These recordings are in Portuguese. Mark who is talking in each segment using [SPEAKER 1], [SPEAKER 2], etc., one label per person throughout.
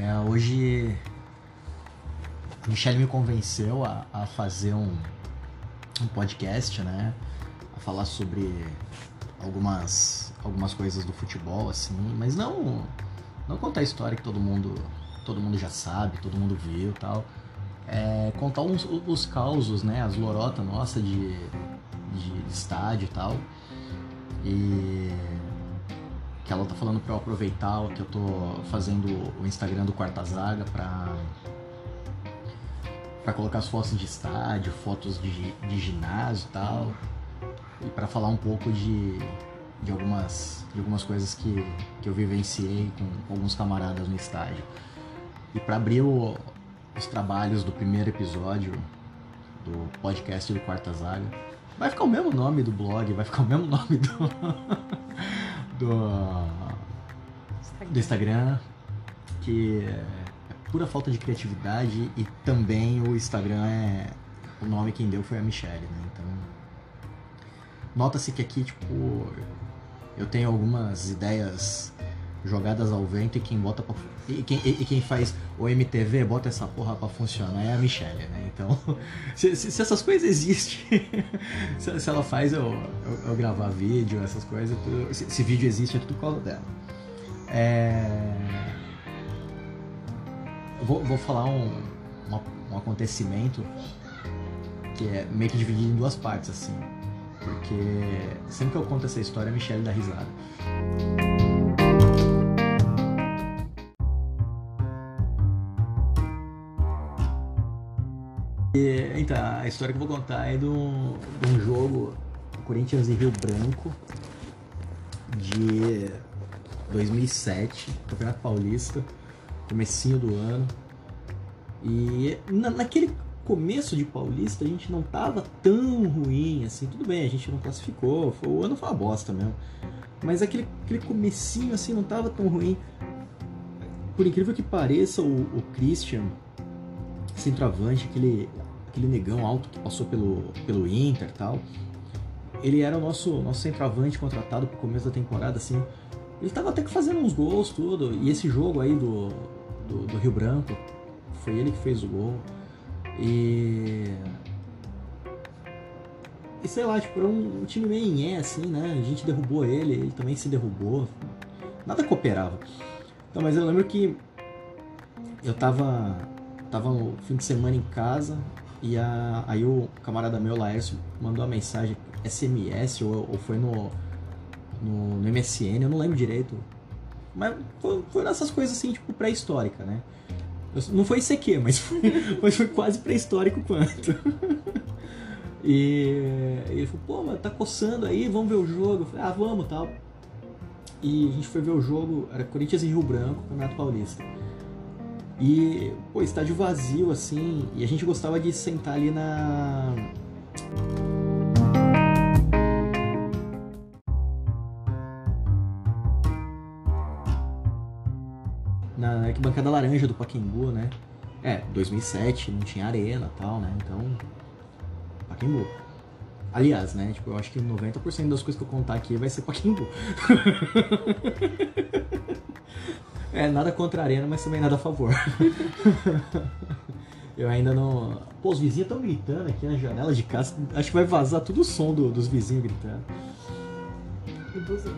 [SPEAKER 1] É, hoje a Michelle me convenceu a, a fazer um, um podcast, né? A falar sobre algumas, algumas coisas do futebol, assim, mas não, não contar a história que todo mundo, todo mundo já sabe, todo mundo viu tal. É, contar uns, os causos, né? As lorotas nossa de, de estádio e tal. E que ela tá falando para eu aproveitar que eu tô fazendo o Instagram do Quarta Zaga pra, pra colocar as fotos de estádio, fotos de, de ginásio e tal. E para falar um pouco de, de, algumas, de algumas coisas que, que eu vivenciei com, com alguns camaradas no estádio. E para abrir o, os trabalhos do primeiro episódio do podcast do Quarta Zaga, vai ficar o mesmo nome do blog, vai ficar o mesmo nome do. do, do Instagram, que é pura falta de criatividade e também o Instagram é. O nome quem deu foi a Michelle, né? Então. Nota-se que aqui, tipo, eu tenho algumas ideias jogadas ao vento e quem bota pra, e, quem, e, quem faz o MTV bota essa porra pra funcionar é a Michelle, né? Então, se, se, se essas coisas existem, se, se, ela faz eu, eu, eu, gravar vídeo, essas coisas, tudo, se, se, vídeo existe é tudo por causa dela. É... Vou, vou falar um, um acontecimento que é meio que dividido em duas partes, assim. Porque sempre que eu conto essa história, a Michelle dá risada. E, então, a história que eu vou contar é de um, de um jogo Corinthians e Rio Branco de 2007, Campeonato Paulista, comecinho do ano. E na, naquele começo de Paulista a gente não tava tão ruim assim, tudo bem, a gente não classificou, foi, o ano foi uma bosta mesmo. Mas aquele, aquele comecinho assim não tava tão ruim. Por incrível que pareça, o, o Christian, centroavante, aquele, aquele negão alto que passou pelo, pelo Inter tal. Ele era o nosso, nosso centroavante contratado pro começo da temporada, assim. Ele tava até que fazendo uns gols, tudo. E esse jogo aí do, do, do Rio Branco, foi ele que fez o gol. E. E sei lá, tipo, era um, um time meio inhé, assim, né? A gente derrubou ele, ele também se derrubou. Nada cooperava. Então, mas eu lembro que eu tava tava no fim de semana em casa e a, aí o camarada meu, Laércio, mandou uma mensagem SMS ou, ou foi no, no, no, MSN, eu não lembro direito. Mas foi, foi nessas coisas assim, tipo, pré-histórica, né? Não foi ICQ, mas foi, mas foi quase pré-histórico quanto. e ele falou, pô, mas tá coçando aí, vamos ver o jogo. Eu falei, ah, vamos tal. E a gente foi ver o jogo, era Corinthians e Rio Branco, Campeonato Paulista. E, pô, estádio vazio, assim, e a gente gostava de sentar ali na. Na arquibancada laranja do Paquembu, né? É, 2007, não tinha arena e tal, né? Então, Paquembu. Aliás, né? Tipo, eu acho que 90% das coisas que eu contar aqui vai ser Paquembu. É, nada contra a arena, mas também nada a favor. Eu ainda não. Pô, os vizinhos estão gritando aqui na janela de casa. Acho que vai vazar todo o som do, dos vizinhos gritando.
[SPEAKER 2] E buzina.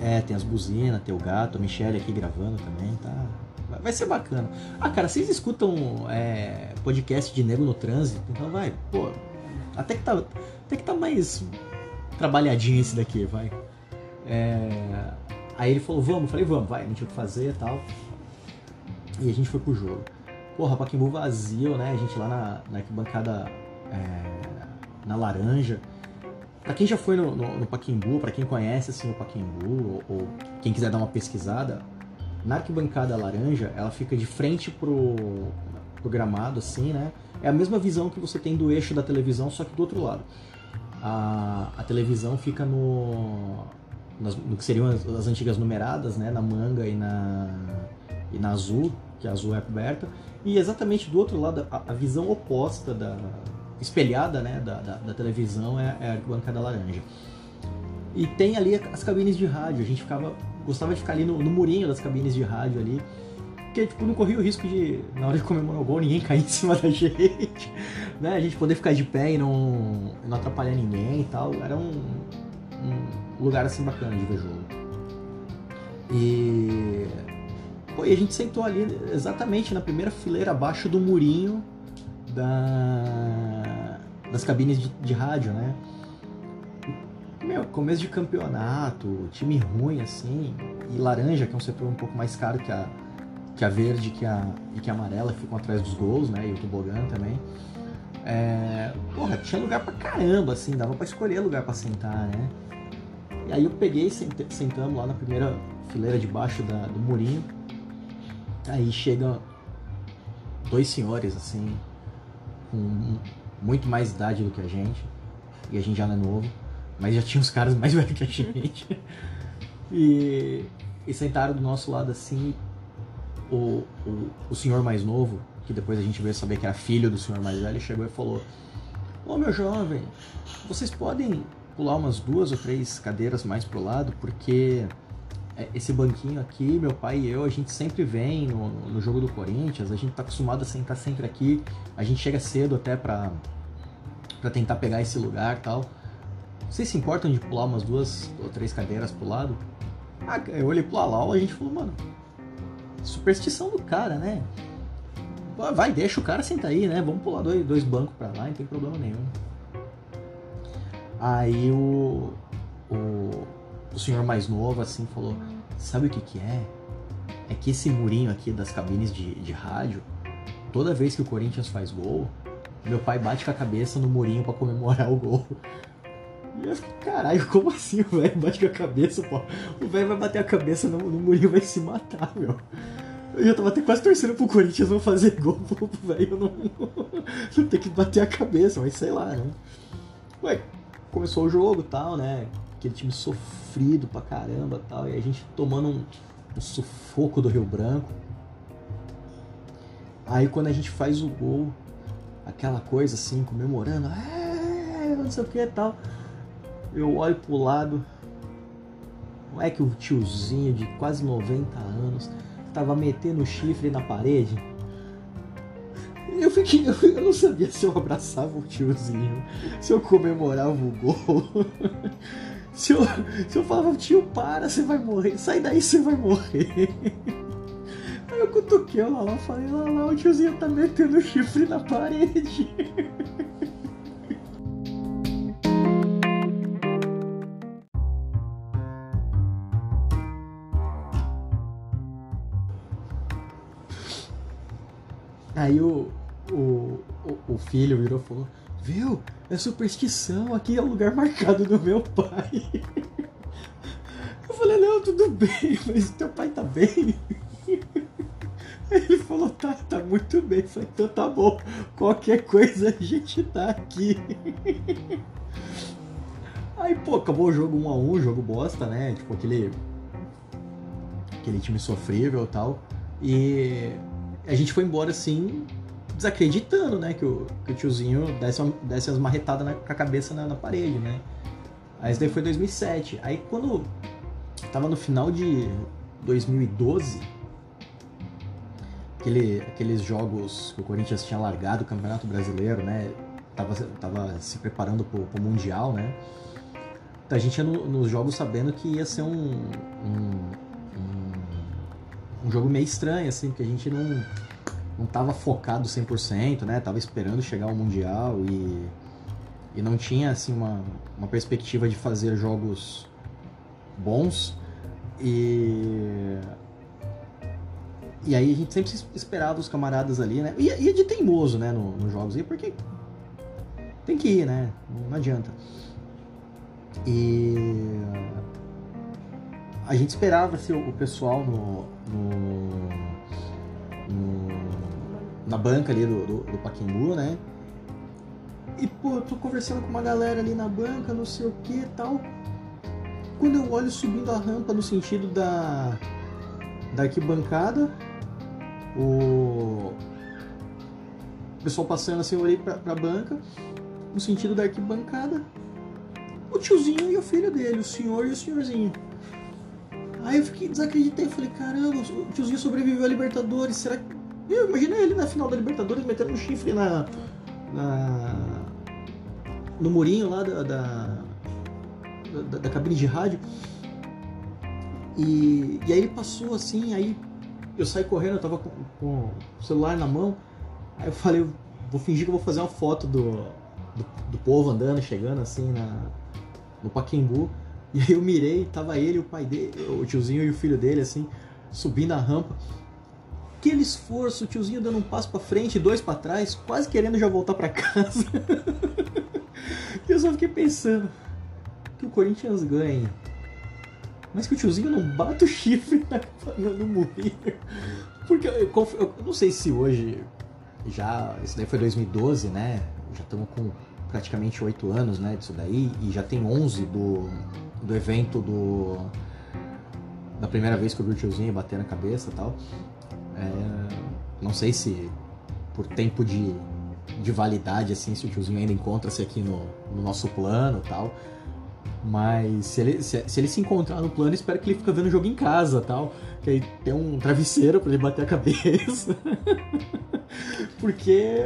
[SPEAKER 1] É, tem as buzinas, tem o gato, a Michelle aqui gravando também, tá? Vai ser bacana. Ah, cara, vocês escutam é, podcast de nego no trânsito? Então vai, pô. Até que tá, até que tá mais trabalhadinho esse daqui, vai. É, Aí ele falou, vamos, falei, vamos, vai, não tinha o que fazer e tal. E a gente foi pro jogo. Porra, Paquimbu vazio, né? A gente lá na, na arquibancada é, na laranja. Pra quem já foi no, no, no pra quem conhece assim o Paquimbu, ou, ou, quem quiser dar uma pesquisada, na arquibancada laranja, ela fica de frente pro, pro gramado, assim, né? É a mesma visão que você tem do eixo da televisão, só que do outro lado. A, a televisão fica no, nas, no que seriam as, as, antigas numeradas, né, na manga e na, e na azul, que a azul é coberta, e exatamente do outro lado, a, a visão oposta da espelhada, né, da, da, da televisão é, é a arquibancada laranja. E tem ali as cabines de rádio, a gente ficava gostava de ficar ali no, no murinho das cabines de rádio ali. porque tipo, não corria o risco de, na hora de comemorar o gol, ninguém cair em cima da gente, né? A gente poder ficar de pé e não, não atrapalhar ninguém e tal. Era um, um lugar assim bacana de ver jogo. E. Pô, e a gente sentou ali exatamente na primeira fileira abaixo do murinho da, das cabines de, de rádio, né? Meu, começo de campeonato, time ruim assim, e laranja, que é um setor um pouco mais caro que a, que a verde que a, e que a amarela, que ficam atrás dos gols, né? E o tobogã também. É, porra, tinha lugar pra caramba, assim, dava pra escolher lugar pra sentar, né? E aí eu peguei, sentamos lá na primeira fileira de baixo da, do murinho. Aí chegam dois senhores, assim, com muito mais idade do que a gente. E a gente já não é novo. Mas já tinha uns caras mais velhos que a gente. e, e sentaram do nosso lado assim. O, o, o senhor mais novo, que depois a gente veio saber que era filho do senhor mais velho, chegou e falou: Ô meu jovem, vocês podem pular umas duas ou três cadeiras mais pro lado, porque é, esse banquinho aqui, meu pai e eu, a gente sempre vem no, no jogo do Corinthians, a gente tá acostumado a sentar sempre aqui, a gente chega cedo até pra, pra tentar pegar esse lugar tal. Vocês se importam de pular umas duas ou três cadeiras pro lado? Ah, eu olhei pro Alau e a gente falou, mano, superstição do cara, né? Vai, deixa o cara sentar aí, né? Vamos pular dois, dois bancos pra lá, não tem problema nenhum. Aí o, o, o senhor mais novo assim falou: Sabe o que, que é? É que esse murinho aqui das cabines de, de rádio, toda vez que o Corinthians faz gol, meu pai bate com a cabeça no murinho para comemorar o gol. E eu fiquei, caralho, como assim o velho bate com a cabeça, pô? O velho vai bater a cabeça no, no murinho vai se matar, meu. Eu já tava até quase torcendo pro Corinthians não fazer gol, pro velho não, não ter que bater a cabeça, mas sei lá, né? Ué, começou o jogo tal, né? Aquele time sofrido pra caramba tal, e a gente tomando um, um sufoco do Rio Branco. Aí quando a gente faz o gol, aquela coisa assim, comemorando, é, não sei o que e tal. Eu olho pro lado, não é que o tiozinho de quase 90 anos tava metendo o chifre na parede. Fiquei, eu não sabia se eu abraçava o tiozinho, se eu comemorava o gol. Se eu, se eu falava, tio, para, você vai morrer, sai daí, você vai morrer. Aí eu cutuquei lá, lá falei, lá, o tiozinho tá metendo chifre na parede. Aí o, filho virou e falou: Viu? É superstição, aqui é o lugar marcado do meu pai. Eu falei: Não, tudo bem, mas teu pai tá bem? Ele falou: Tá, tá muito bem. Eu falei: Então tá bom, qualquer coisa a gente tá aqui. Aí, pô, acabou o jogo 1 a 1 jogo bosta, né? Tipo, aquele. Aquele time sofrível e tal. E a gente foi embora assim, desacreditando, né? Que o, que o tiozinho desse, desse umas marretadas na, com a cabeça na, na, parede, né? Aí isso daí foi 2007. Aí quando tava no final de 2012, aquele, aqueles jogos que o Corinthians tinha largado o Campeonato Brasileiro, né? Tava, tava se preparando pro, pro Mundial, né? A gente ia no, nos jogos sabendo que ia ser um, um, um, um jogo meio estranho, assim, porque a gente não não estava focado 100%, né? Tava esperando chegar ao mundial e e não tinha assim uma, uma perspectiva de fazer jogos bons e e aí a gente sempre esperava os camaradas ali, né? E ia de teimoso, né, nos no jogos, e porque tem que ir, né? Não adianta. E a gente esperava assim, o pessoal no, no, no na banca ali do, do, do Paquimbu, né? E, pô, eu tô conversando com uma galera ali na banca, não sei o que e tal. Quando eu olho subindo a rampa no sentido da, da arquibancada, o pessoal passando assim, eu olhei pra, pra banca, no sentido da arquibancada, o tiozinho e o filho dele, o senhor e o senhorzinho. Aí eu fiquei desacreditei, falei, caramba, o tiozinho sobreviveu à Libertadores, será que. Eu imaginei ele na final da Libertadores metendo um chifre na. na no murinho lá da, da, da, da cabine de rádio. E, e aí ele passou assim, aí eu saí correndo, eu tava com, com o celular na mão. Aí eu falei, vou fingir que eu vou fazer uma foto do, do, do povo andando, chegando assim na, no Paquembu. E aí eu mirei, tava ele, o pai dele, o tiozinho e o filho dele, assim, subindo a rampa. Aquele esforço, o tiozinho dando um passo para frente, dois para trás, quase querendo já voltar para casa. e eu só fiquei pensando que o Corinthians ganhe. Mas que o tiozinho não bata o chifre no moinho. Porque eu, eu, eu, não sei se hoje já. Isso daí foi 2012, né? Já estamos com praticamente oito anos, né? Disso daí. E já tem 11 do, do evento do. Da primeira vez que eu vi o tiozinho bater na cabeça e tal. É, não sei se por tempo de, de validade, assim, se o tiozinho ainda encontra-se aqui no, no nosso plano e tal. Mas se ele se, se, ele se encontrar no plano, espero que ele fique vendo o jogo em casa tal. Que aí tem um travesseiro para ele bater a cabeça. Porque.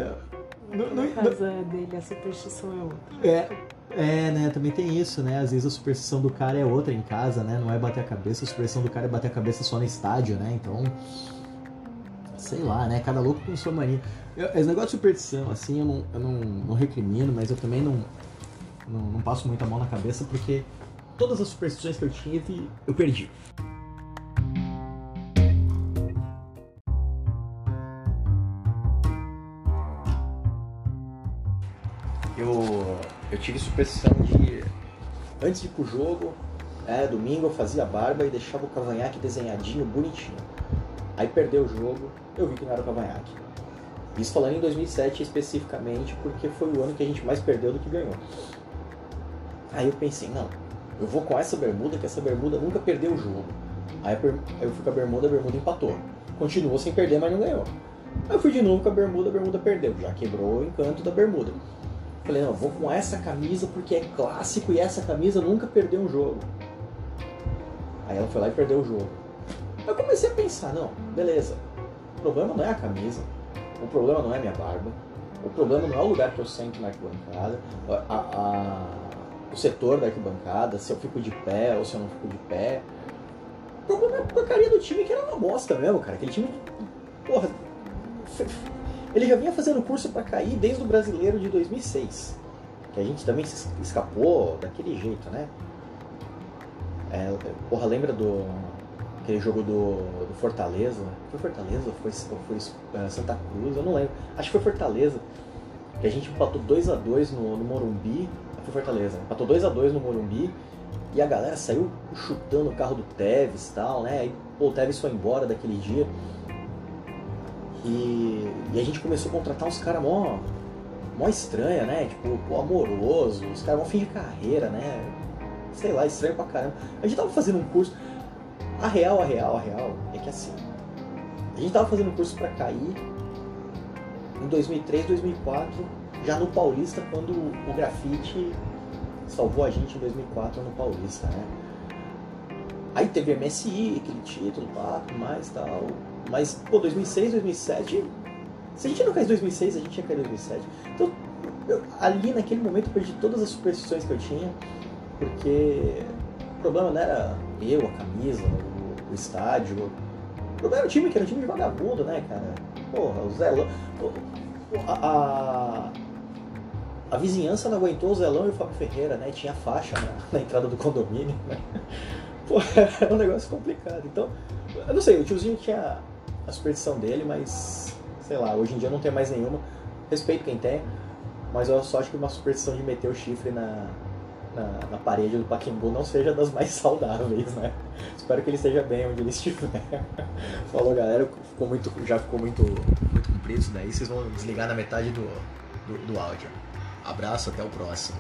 [SPEAKER 2] Na casa dele a superstição é outra.
[SPEAKER 1] É, é, né? Também tem isso, né? Às vezes a superstição do cara é outra em casa, né? Não é bater a cabeça, a superstição do cara é bater a cabeça só no estádio, né? Então. Sei lá, né? Cada louco com sua mania. Eu, esse negócio de superstição, assim, eu não, eu não, não recrimino, mas eu também não, não, não passo muito a mão na cabeça porque todas as superstições que eu tive, eu perdi. Tive superstição de. Antes de ir pro jogo, é, domingo eu fazia barba e deixava o cavanhaque desenhadinho, bonitinho. Aí perdeu o jogo, eu vi que não era o cavanhaque. Isso falando em 2007 especificamente, porque foi o ano que a gente mais perdeu do que ganhou. Aí eu pensei, não, eu vou com essa bermuda, que essa bermuda nunca perdeu o jogo. Aí eu fui com a bermuda, a bermuda empatou. Continuou sem perder, mas não ganhou. Aí eu fui de novo com a bermuda, a bermuda perdeu. Já quebrou o encanto da bermuda. Falei, não, vou com essa camisa porque é clássico e essa camisa nunca perdeu um jogo. Aí ela foi lá e perdeu o jogo. Eu comecei a pensar, não, beleza. O problema não é a camisa, o problema não é minha barba, o problema não é o lugar que eu sento na arquibancada, a, a, o setor da arquibancada, se eu fico de pé ou se eu não fico de pé. O problema é a porcaria do time que era uma bosta mesmo, cara. Aquele time. Porra. Ele já vinha fazendo curso para cair desde o brasileiro de 2006. Que a gente também se escapou daquele jeito, né? É, porra, lembra do. Aquele jogo do, do Fortaleza? Foi Fortaleza ou foi, foi uh, Santa Cruz? Eu não lembro. Acho que foi Fortaleza. Que a gente empatou 2x2 no, no Morumbi pro Fortaleza. Empatou 2x2 no Morumbi e a galera saiu chutando o carro do Tevez e tal, né? Aí pô, o Tevez foi embora daquele dia. E, e a gente começou a contratar uns caras mó, mó estranha, né? Tipo, pô, amoroso, os caras mó fim de carreira, né? Sei lá, estranho pra caramba. A gente tava fazendo um curso. A real, a real, a real é que assim. A gente tava fazendo um curso para cair em 2003, 2004 já no Paulista quando o grafite salvou a gente em 2004 no Paulista, né? Aí teve MSI, aquele título, pá, tudo mais tal. Mas, pô, 2006, 2007. Se a gente não caísse em 2006, a gente ia cair em 2007. Então, eu, ali naquele momento eu perdi todas as superstições que eu tinha, porque o problema não era eu, a camisa, o, o estádio. O problema era o time, que era um time de vagabundo, né, cara? Porra, o Zé. A, a, a vizinhança não aguentou o Zelão e o Fábio Ferreira, né? Tinha faixa na, na entrada do condomínio, né? Pô, era um negócio complicado. Então, eu não sei, o tiozinho tinha a superstição dele, mas sei lá, hoje em dia não tem mais nenhuma. Respeito quem tem, mas eu só acho que uma superstição de meter o chifre na, na, na parede do Paquimbu não seja das mais saudáveis, né? Espero que ele esteja bem onde ele estiver. Falou galera, ficou muito, já ficou muito, muito comprido isso daí, vocês vão desligar na metade do, do, do áudio. Abraço, até o próximo.